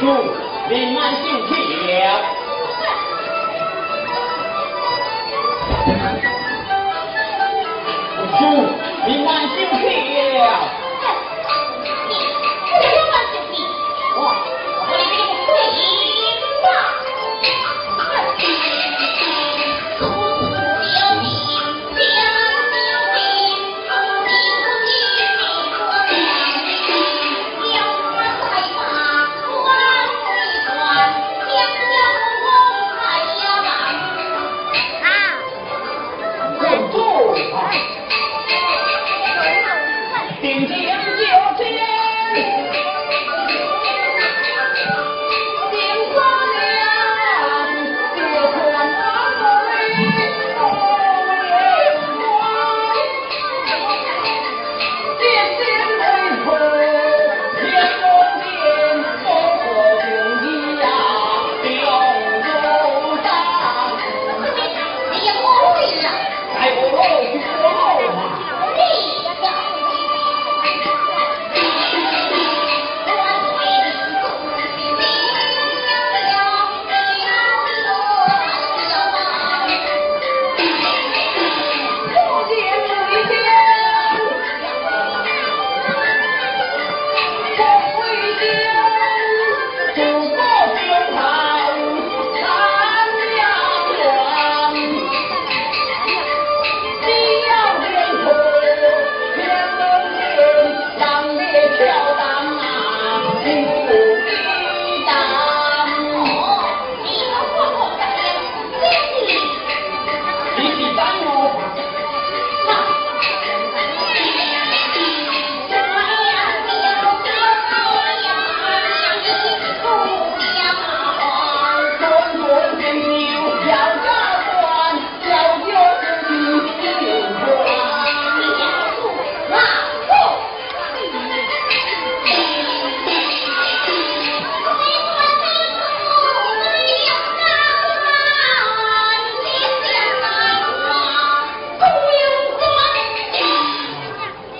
主，你慢心了。主，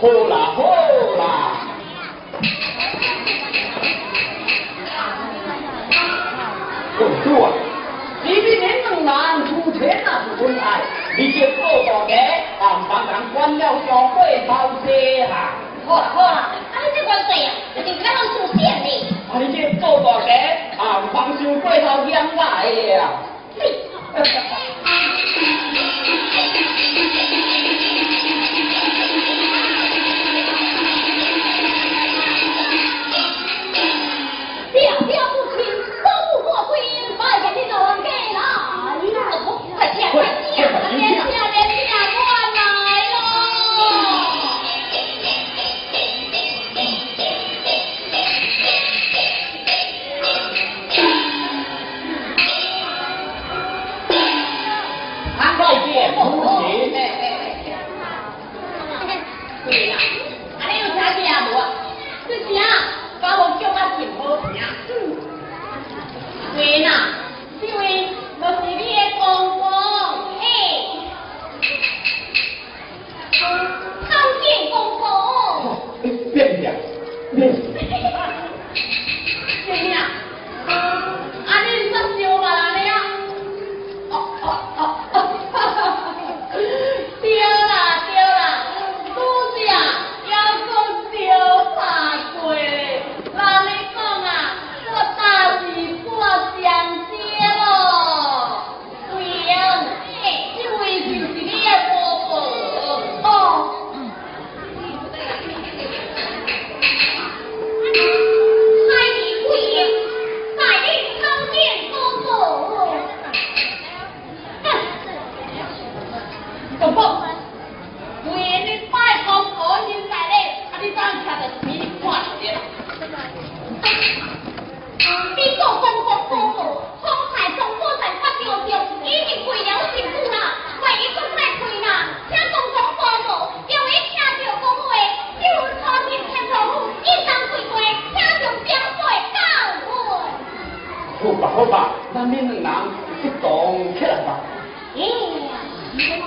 好啦好啦。哦，啊，你比恁两人有钱那是恩爱，你就做大家，俺帮人关了小鬼偷车啊。好啦好啦，俺们这关系啊，就是要通出钱的。啊，你这做大家，俺帮小鬼偷养大的啊。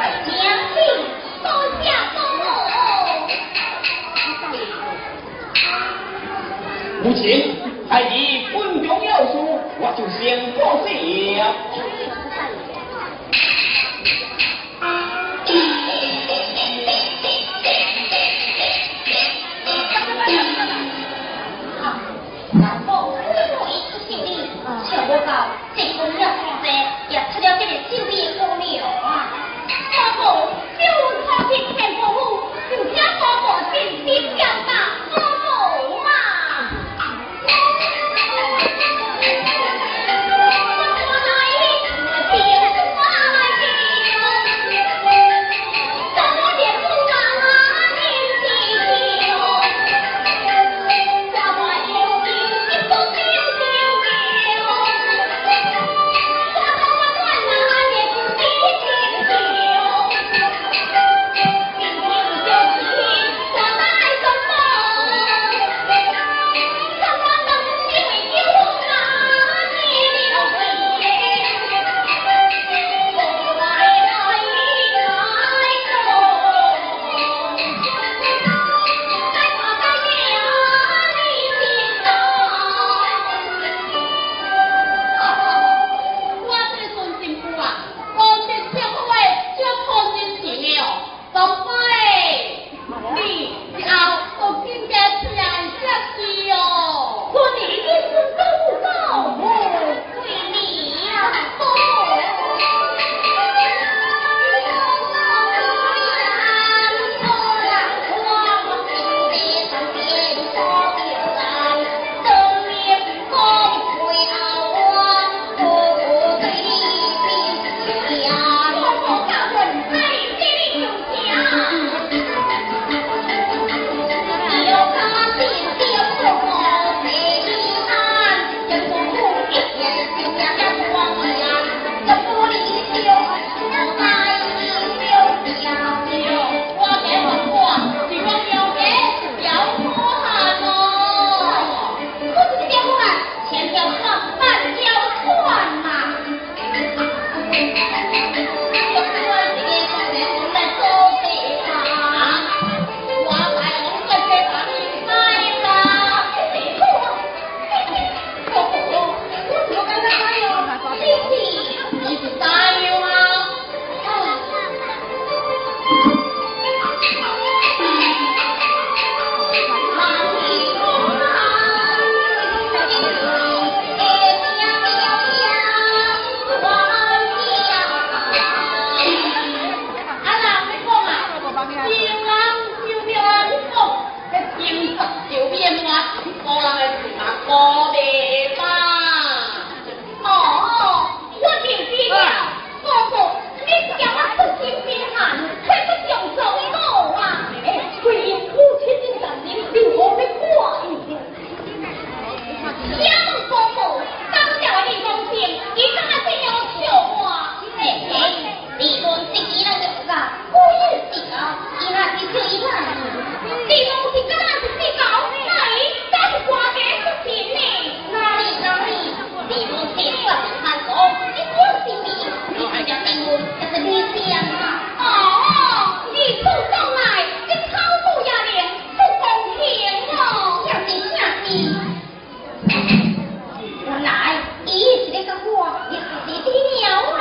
娘亲多想多梦，母亲孩子军中要事，我就先告辞了。我拿一直这个锅，一直这个鸟啊。